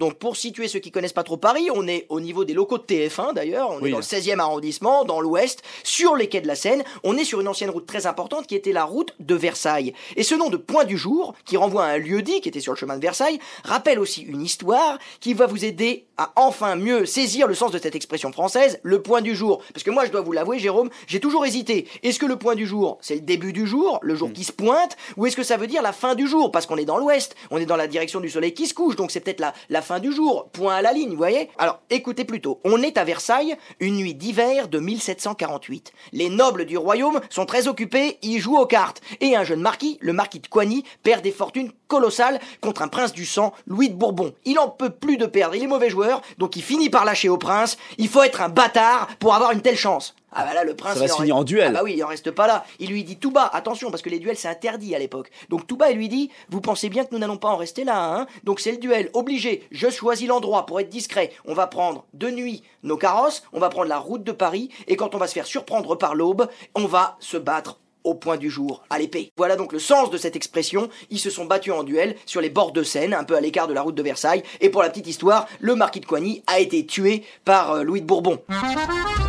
Donc pour situer ceux qui connaissent pas trop Paris, on est au niveau des locaux de TF1 d'ailleurs, on est dans le 16e arrondissement, dans l'ouest, sur les quais de la Seine, on est sur une ancienne route très importante qui était la route de Versailles. Et ce nom de Point du Jour, qui renvoie à un lieu dit qui était sur le chemin de Versailles, rappelle aussi une histoire qui va vous aider à enfin mieux saisir le sens de cette expression française, le point du jour. Parce que moi je dois vous l'avouer Jérôme, j'ai toujours hésité. Est-ce que le point du jour, c'est le début du jour, le jour qui se pointe, ou est-ce que ça veut dire la fin du jour? Parce qu'on est dans l'ouest, on est dans la direction du soleil qui se couche, donc c'est peut-être la, la fin du jour, point à la ligne, vous voyez? Alors, écoutez plutôt, on est à Versailles, une nuit d'hiver de 1748. Les nobles du royaume sont très occupés, ils jouent aux cartes. Et un jeune marquis, le marquis de Coigny, perd des fortunes colossales contre un prince du sang, Louis de Bourbon. Il en peut plus de perdre, il est mauvais joueur, donc il finit par lâcher au prince. Il faut être un bâtard pour avoir une telle chance. Ah bah là le prince Ça va se finir en duel. Ah bah oui, il en reste pas là. Il lui dit tout bas, attention parce que les duels c'est interdit à l'époque. Donc tout bas il lui dit "Vous pensez bien que nous n'allons pas en rester là hein? Donc c'est le duel obligé. Je choisis l'endroit pour être discret. On va prendre de nuit nos carrosses, on va prendre la route de Paris et quand on va se faire surprendre par l'aube, on va se battre au point du jour, à l'épée. Voilà donc le sens de cette expression. Ils se sont battus en duel sur les bords de Seine, un peu à l'écart de la route de Versailles. Et pour la petite histoire, le marquis de Coigny a été tué par euh, Louis de Bourbon.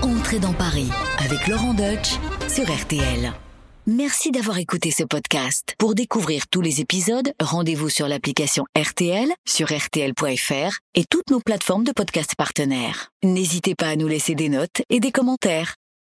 Entrez dans Paris avec Laurent Deutsch sur RTL. Merci d'avoir écouté ce podcast. Pour découvrir tous les épisodes, rendez-vous sur l'application RTL, sur rtl.fr et toutes nos plateformes de podcast partenaires. N'hésitez pas à nous laisser des notes et des commentaires.